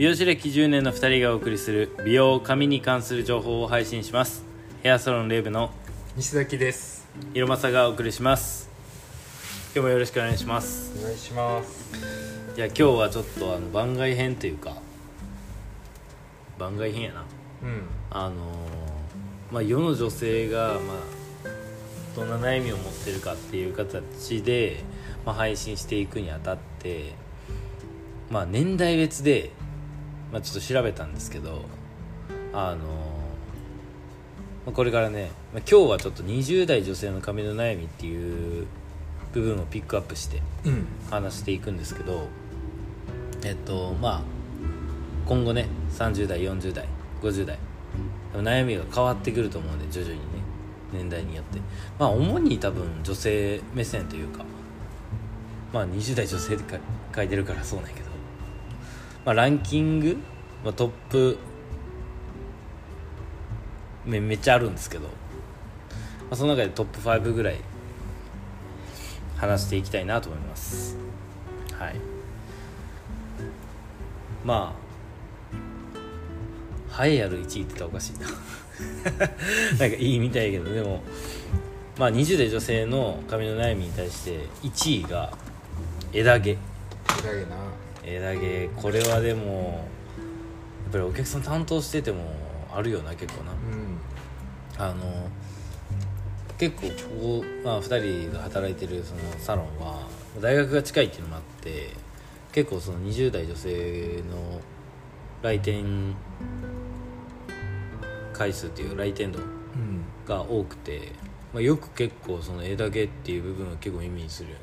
美容師歴10年の2人がお送りする美容髪に関する情報を配信します。ヘアサロンレイブの西崎です。色正がお送りします。今日もよろしくお願いします。お願いします。いや今日はちょっとあの番外編というか番外編やな。うん。あのーまあ世の女性がまあどんな悩みを持ってるかっていう形で、まあ、配信していくにあたってまあ年代別で、まあ、ちょっと調べたんですけどあのーまあこれからね、まあ、今日はちょっと20代女性の髪の悩みっていう部分をピックアップしてうん。話していくんですけどえっとまあ今後ね30代40代50代悩みが変わってくると思うんで徐々にね年代によって。まあ主に多分女性目線というかまあ20代女性ってか書いてるからそうなんやけど、まあ、ランキング、まあ、トップめめっちゃあるんですけど、まあ、その中でトップ5ぐらい話していきたいなと思います。はい。まあ栄えある1位って言ったらおかしいな。なんかいいみたいけどでもまあ20代女性の髪の悩みに対して1位が枝毛だけな。枝毛これはでもやっぱりお客さん担当しててもあるよな結構な。うん。あの結構ここ、まあ、2人が働いてるそのサロンは大学が近いっていうのもあって結構その20代女性の来店回数っていう来店度うん。が多くて、まあ、よく結構その枝毛っていう部分を結構耳にするよね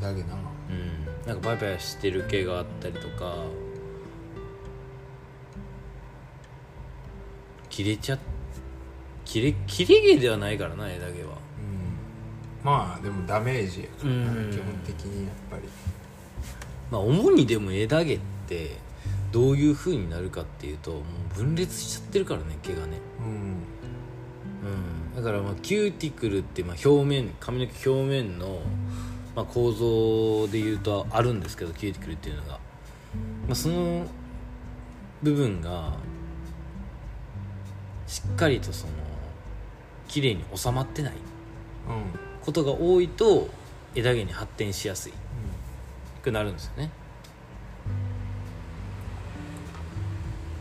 だけな。うん。なんかパヤパヤしてる毛があったりとか。切れちゃ切れ切れ毛ではないからな枝毛は。うん。まあでもダメージやからなうん。基本的にやっぱり。まあ主にでも枝毛ってどういう風になるかっていうともう分裂しちゃってるからね毛がね。うん。うん。だからまあキューティクルってまあ表面髪の毛表面のまあ構造でいうとあるんですけどキューティクルっていうのが、まあ、その部分がしっかりとその綺麗に収まってない。ことが多いと枝毛に発展しやすい。くなるんですよね。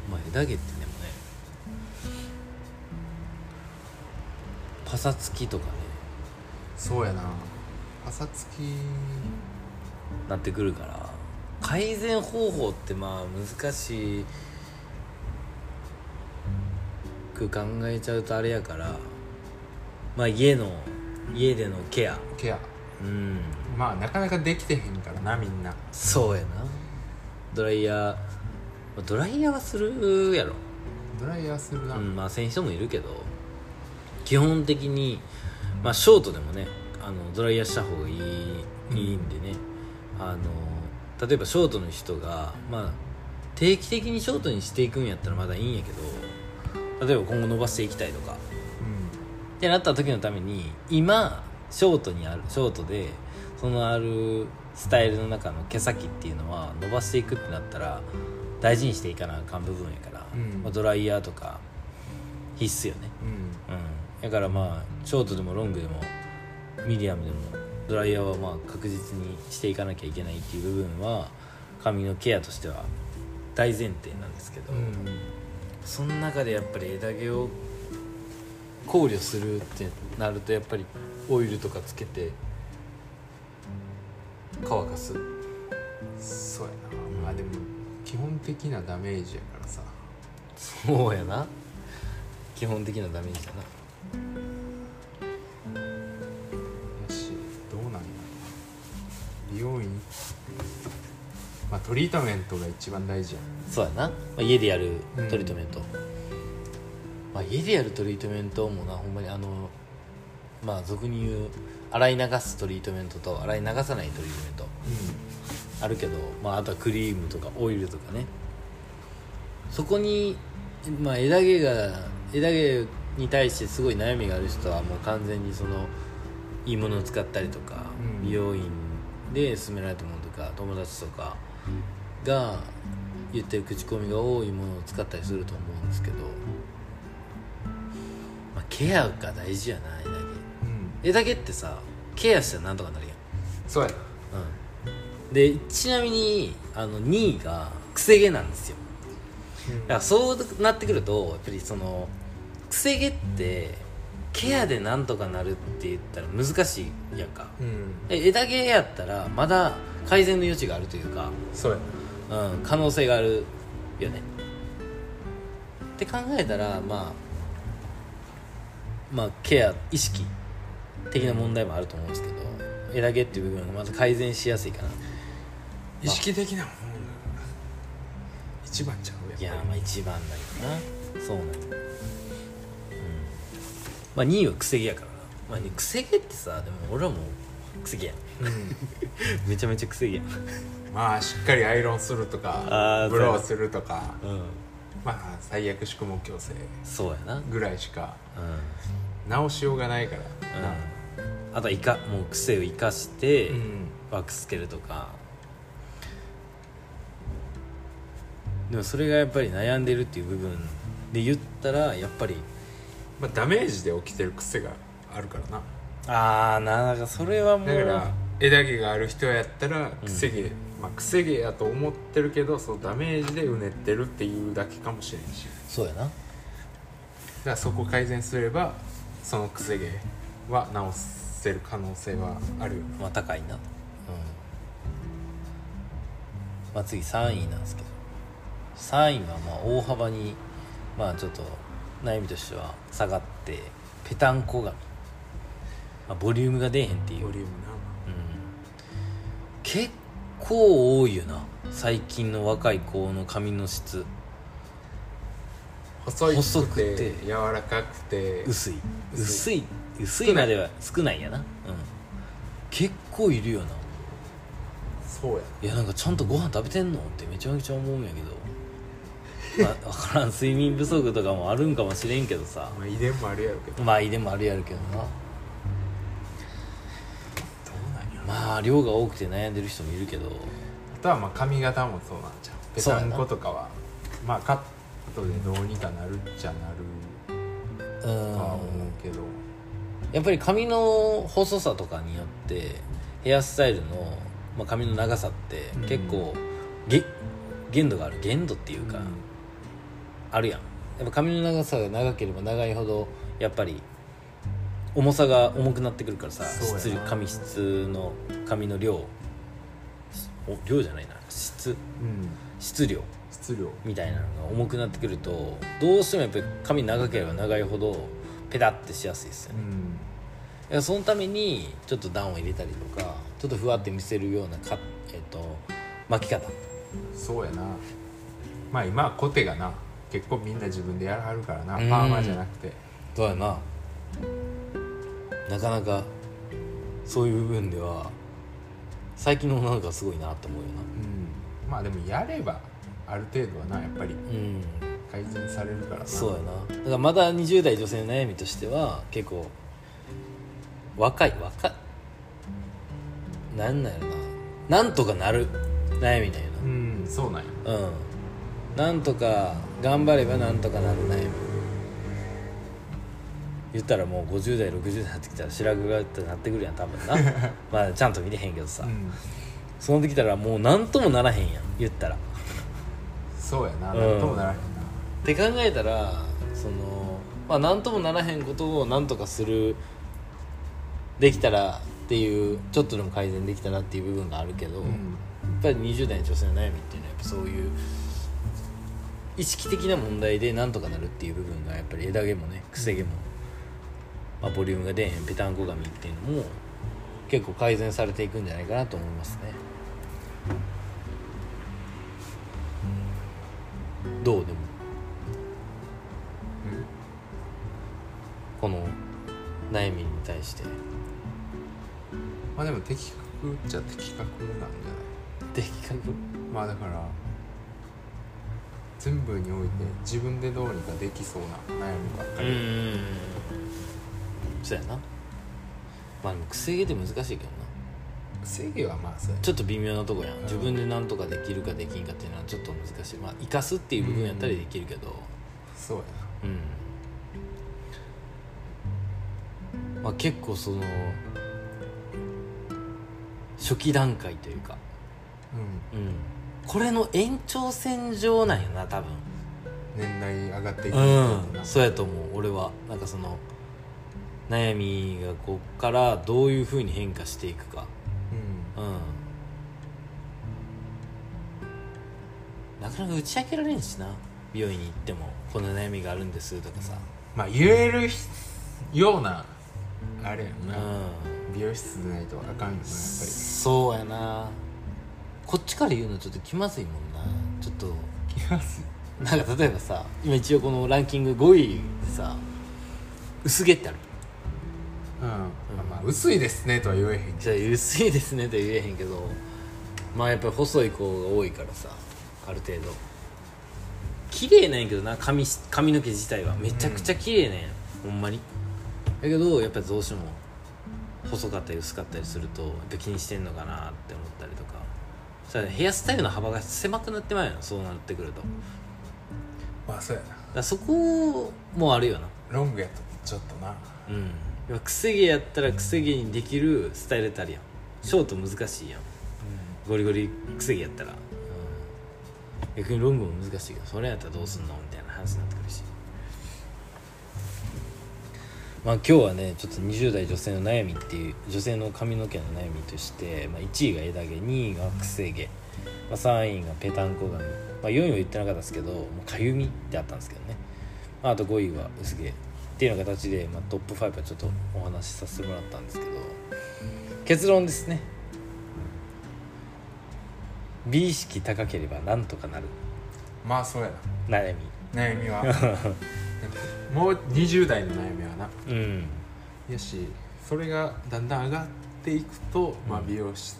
まあ枝毛ってでもねパサつきとかね。そうやな。パサつきなってくるから。改善方法ってまあ難しく考えちゃうとあれやから。まあ家の家でのケア。ケア。うん。まあなかなかできてへんから。なみんな。そうやな。ドライヤー。まあドライヤーはするやろ。ドライヤーするな。うんまあせん人もいるけど。基本的にまあショートでもねあのドライヤーした方がいい,、うん。いいんでね。あの例えばショートの人がまあ定期的にショートにしていくんやったらまだいいんやけど例えば今後伸ばしていきたいとか。ってなった時のために今ショートにあるショートでそのあるスタイルの中の毛先っていうのは伸ばしていくってなったら大事にしていかなあかん部分やから、うん。まあ、ドライヤーとか必須よね。うん。うん。うんだからまあショートでもロングでもミディアムでもドライヤーはまあ確実にしていかなきゃいけないっていう部分は髪のケアとしては大前提なんですけど、うんその中でやっぱり枝毛を考慮するってなるとやっぱりオイルとかつけて乾かす。そうやな。まあでも基本的なダメージやからさ。そうやな。基本的なダメージだなまあトリートメントが一番大事やそうやな、まあ、家でやるうん。トリートメント、まあ、家でやるトリートメントもなほんまにあのまあ俗に言う洗い流すトリートメントと洗い流さないトリートメント。あるけど、まあ、あとはクリームとかオイルとかね。そこに、まあ、枝毛が枝毛に対してすごい悩みがある人はもう完全にそのいいものを使ったりとか、うん。美容院で勧められたものとか友達とかが言ってる口コミが多いものを使ったりすると思うんですけど、まあ、ケアが大事やな枝毛うん。枝毛ってさケアしたらなんとかなるやん。そうやな。うん。でちなみにあの2位がくせ毛なんですよ。だからそうなってくるとやっぱりそのくせ毛ってケアでなんとかなるって言ったら難しいやんか。うん。え枝毛やったらまだ改善の余地があるというか、そうや。うん、可能性があるよね。って考えたらまあまあケア意識的な問題もあると思うんですけど枝毛っていう部分がまず改善しやすいかな。意識的なもん一番ちゃうやっいやまあ一番だけどな。そうなんようん。まあ2位はくせ毛やからな、まあ、くせ毛ってさでも俺はもうくせ毛やんめちゃめちゃくせ毛やん。まあしっかりアイロンするとあかーブローするとかうん。まあ最悪宿毛矯正そうやな。うんぐらいしか直しようがないから。なあとはいかもう癖を生かして、うん。ワックスつけるとか。でもそれがやっぱり悩んでるっていう部分で言ったらやっぱりまあダメージで起きてる癖があるからな。ああなんかそれはもうだから枝毛がある人やったら癖毛、まあ癖毛やと思ってるけどそうダメージでうねってるっていうだけかもしれんし。そうやな。だからそこ改善すればその癖毛は直せる可能性はあるよ。まあ高いな。うん。まあ次3位なんですけど。3位はまあ大幅にまあちょっと悩みとしては下がってペタンコ髪、まあ、ボリュームが出えへんっていう。ボリューム結構多いよな。最近の若い子の髪の質。細い細くくてて柔らかくて薄い。薄薄い薄いまでは少ないやな。うん。結構いるよな。そうや。いやなんかちゃんとご飯食べてんのってめちゃめちゃ思うんやけど。まあ 分からん。睡眠不足とかもあるんかもしれんけどさ。まあ遺伝もあるやろうけど。どまあいいでもあるやるけどなうなんやまあ量が多くて悩んでる人もいるけど。あとはまあ髪型もそうなんちゃうペタンコとかはまあカットでどうにかなるっちゃなるうとは思んうけど。やっぱり髪の細さとかによってヘアスタイルの、まあ、髪の長さってうん。結構、げ限度がある。限度っていうか、あるやん。やっぱ髪の長さが長ければ長いほどやっぱり重さが重くなってくるからさ質髪質の髪の量。お量じゃないな。質。うん。質量。質量。みたいなのが重くなってくるとどうしてもやっぱり髪長ければ長いほどペタってしやすいですよね、うん。そのためにちょっと段を入れたりとかちょっとふわって見せるようなか、えっと巻き方。そうやな。まあ今はコテがな結構みんな自分でやらはるからな。うん。パーマじゃなくて。そうやななかなかそういう部分では最近の女の子はすごいなって思うようん。まあでもやればある程度はなやっぱりなうん改善されるからな。そうやな。だからまだ20代女性の悩みとしては結構若い若いなんなんやろな。なんとかなる悩みなんやうんそうなんや。なうん。なんとか頑張ればなんとかなる悩み言ったらもう50代60代になってきたら白髪がってなってくるやん多分な。まあちゃんと見てへんけどさ、うん。そうなってきたらもう何ともならへんやん言ったら。そうやなうん。ともならへんな。って考えたらそのまあ何ともならへんことを何とかするできたらっていうちょっとでも改善できたらっていう部分があるけど、うん。やっぱり20代の女性の悩みっていうのはやっぱそういう意識的な問題でなんとかなるっていう部分がやっぱり枝毛もねくせ毛も、まあ、ボリュームが出えへんぺたんこ髪っていうのも結構改善されていくんじゃないかなと思いますね。どうでも。この悩みに対して。まあでも的確っちゃ的確なんじゃない？的確？まあだから全部において自分でどうにかできそうな悩みばっかり、んそうやな。まあでもくせ毛って難しいけどな。制限はまあそうやちょっと微妙なとこやん、ん。自分で何とかできるかできんかっていうのはちょっと難しい。まあ生かすっていう部分やったりできるけど。そうやうん、まあ、結構その初期段階というか、なうん、これの延長線上なんよな多分。うん年代上がっていくうん。な。そうやと思う。俺は。なんかその悩みがこっからどういうふうに変化していくか。うん。うんなかなか打ち明けられんしな。美容院に行っても。こんな悩みがあるんですとかさ。まあ言えるようなあれやんうん。な、美容室でないとあかんよなやっぱり。そうやな。こっちから言うのちょっと気まずいもんな。ちょっと。気がするなんか例えばさ今一応このランキング5位でさ薄毛ってあるうん、まあ薄いですねとは言えへんけじゃあ薄いですねとは言えへんけどまあやっぱり細い子が多いからさある程度。綺麗なんやけどな髪し髪の毛自体は。めちゃくちゃ綺麗なんや、ほんまに。だけどやっぱりどうしても細かったり薄かったりするとやっぱ気にしてんのかなって思ったりとか。それヘアスタイルの幅が狭くなってまうよそうなってくると。まあそうやな。らそこもあるよな。ロングやとちょっとな。うんくせ毛やったらくせ毛にできるスタイルってあるやん。ショート難しいやん。ゴリゴリくせ毛やったら、うん、逆にロングも難しいけどそれやったらどうすんのみたいな話になってくるし。まあ今日はねちょっと20代女性の悩みっていう女性の髪の毛の悩みとして、まあ、1位が枝毛2位がくせ毛、まあ、3位がペタンコ髪、まあ、4位は言ってなかったですけどもうかゆみってあったんですけどね、まあ、あと5位は薄毛っていうような形で、まあ、トップ5はちょっとお話しさせてもらったんですけど結論ですね。美意識高ければなんとかなる。まあそうやな。悩悩みは。もう20代の悩みはな。みうん。やしそれがだんだん上がっていくと、まあ、美容師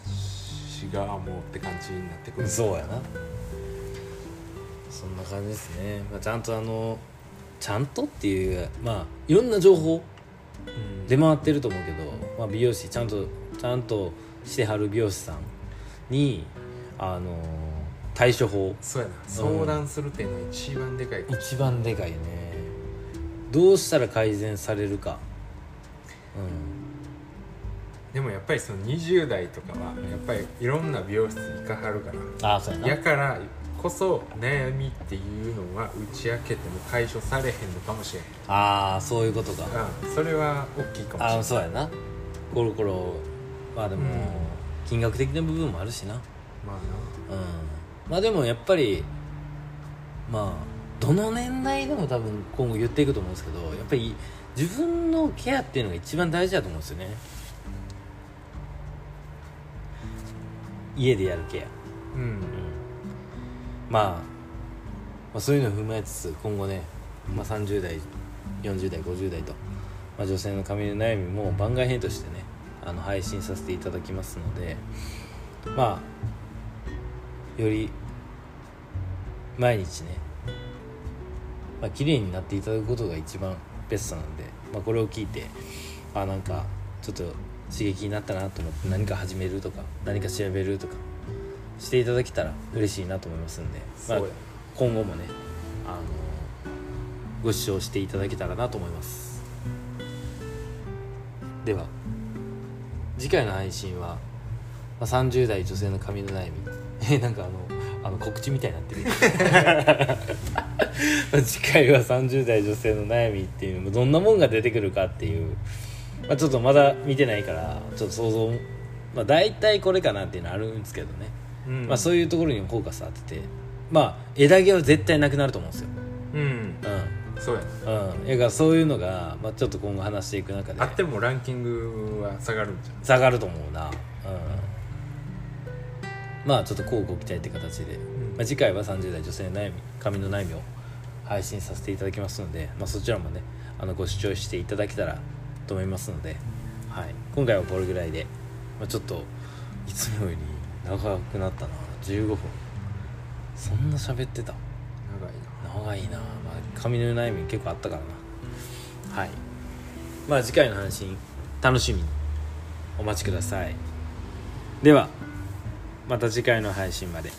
側もって感じになってくる。そうやな。そんな感じですね、まあ、ちゃんとあのちゃんとっていうまあいろんな情報うん。出回ってると思うけど、まあ、美容師ちゃんとちゃんとしてはる美容師さんにあの対処法。そうやな。相談するっていうのが一番でかい一番でかいね。どうしたら改善されるか。でもやっぱりその20代とかはやっぱりいろんな美容室行かはるからうんああそうやな。やからこそ悩みっていうのは打ち明けても解消されへんのかもしれへん。ああそういうことか。うんそれは大きいかもしれないああそうやな。コロコロまあでも、うん。金額的な部分もあるしな。まあうん。まあでもやっぱりまあどの年代でも多分今後言っていくと思うんですけどやっぱり自分のケアっていうのが一番大事だと思うんですよね。家でやるケア、なうんうんまあ、まあそういうのを踏まえつつ今後ね、まあ、30代40代50代と、まあ、女性の髪の悩みも番外編としてねあの配信させていただきますのでまあより毎日ね、まあ綺麗になっていただくことが一番ベストなんで、まあ、これを聞いてあなんかちょっと刺激になったなと思って何か始めるとか何か調べるとかしていただけたら嬉しいなと思いますんで、まあ今後もねあのご視聴していただけたらなと思います。では次回の配信は、まあ、30代女性の髪の悩み。えなんかあのあの告知みたいになってる。まあ次回は30代女性の悩みっていうのもどんなもんが出てくるかっていう、まあ、ちょっとまだ見てないからちょっと想像まあ大体これかなっていうのあるんですけどねうん。まあ、そういうところにもフォーカス当ててまあ枝毛は絶対なくなると思うんですよ。うん。そうやなうん。うんだからそういうのが、まあ、ちょっと今後話していく中で。あってもランキングは下がるんじゃん下がると思うな。うん。まあちょっと交互期待って形で、まあ、次回は30代女性の悩み髪の悩みを配信させていただきますので、まあ、そちらもねあのご視聴していただけたらと思いますので、はい、今回はこれぐらいで、まあ、ちょっといつもより長くなったな。15分。そんな喋ってた？長いな。長いな、まあ、髪の悩み結構あったからな。はい。まあ次回の配信楽しみに。お待ちください。ではまた次回の配信まで